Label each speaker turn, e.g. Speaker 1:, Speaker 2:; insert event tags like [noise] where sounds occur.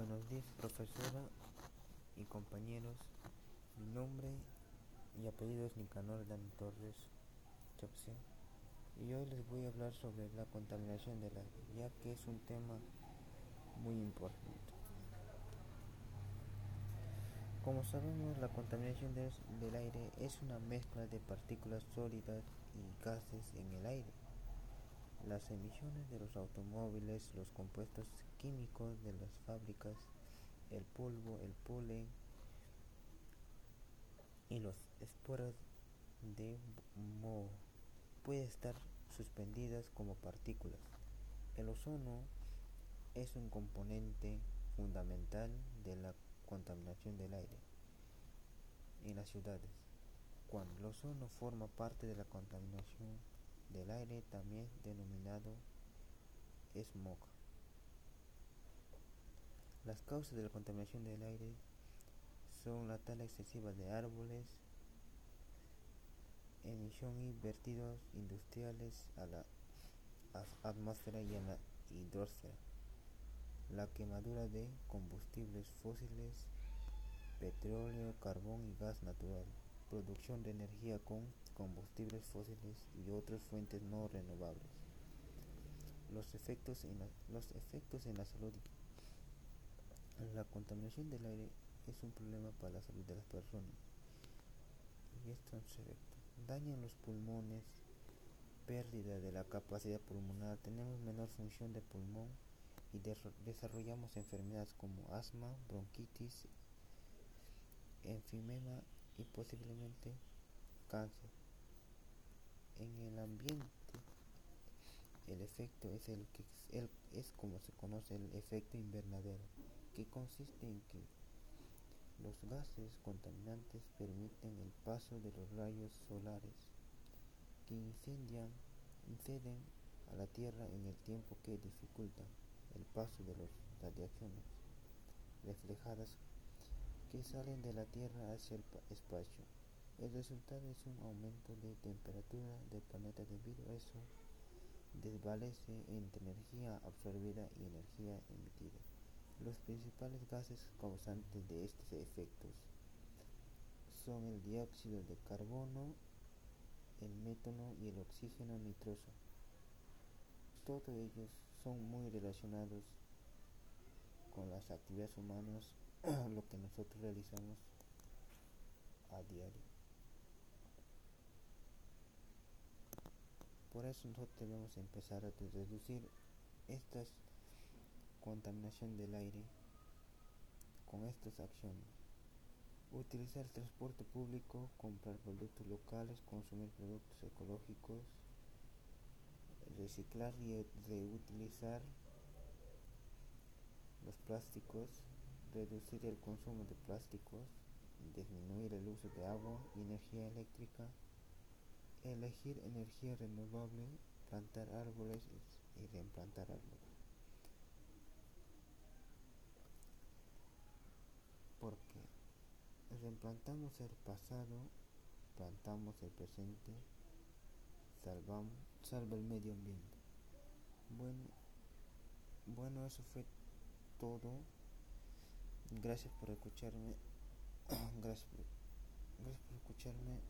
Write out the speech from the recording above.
Speaker 1: Buenos días, profesora y compañeros. Mi nombre y apellido es Nicanor Dan Torres Chopse y hoy les voy a hablar sobre la contaminación del aire, ya que es un tema muy importante. Como sabemos, la contaminación del aire es una mezcla de partículas sólidas y gases en el aire las emisiones de los automóviles, los compuestos químicos de las fábricas, el polvo, el polen y los esporas de moho pueden estar suspendidas como partículas. El ozono es un componente fundamental de la contaminación del aire en las ciudades. Cuando el ozono forma parte de la contaminación del aire también denominado smog. Las causas de la contaminación del aire son la tala excesiva de árboles, emisión y vertidos industriales a la atmósfera y a la hidrosfera, la quemadura de combustibles fósiles, petróleo, carbón y gas natural, producción de energía con combustibles fósiles y otras fuentes no renovables. Los efectos en la, los efectos en la salud. La contaminación del aire es un problema para la salud de las personas. Y estos efectos dañan los pulmones, pérdida de la capacidad pulmonar, tenemos menor función de pulmón y desarrollamos enfermedades como asma, bronquitis, enfisema y posiblemente cáncer. En el ambiente el efecto es el que es como se conoce el efecto invernadero que consiste en que los gases contaminantes permiten el paso de los rayos solares que incendian inciden a la Tierra en el tiempo que dificultan el paso de las radiaciones reflejadas que salen de la Tierra hacia el espacio. El resultado es un aumento de temperatura del planeta debido a eso desvalece entre energía absorbida y energía emitida. Los principales gases causantes de estos efectos son el dióxido de carbono, el metano y el oxígeno nitroso. Todos ellos son muy relacionados con las actividades humanas, [clears throat] lo que nosotros realizamos a diario. Por eso nosotros debemos empezar a reducir esta contaminación del aire con estas acciones. Utilizar el transporte público, comprar productos locales, consumir productos ecológicos, reciclar y reutilizar los plásticos, reducir el consumo de plásticos, disminuir el uso de agua y energía eléctrica, elegir energía renovable, plantar árboles y reimplantar árboles. Porque reimplantamos el pasado, plantamos el presente, salvamos, salva el medio ambiente. Bueno, bueno, eso fue todo. Gracias por escucharme. [clears throat] Gracias por, gracias por escucharme.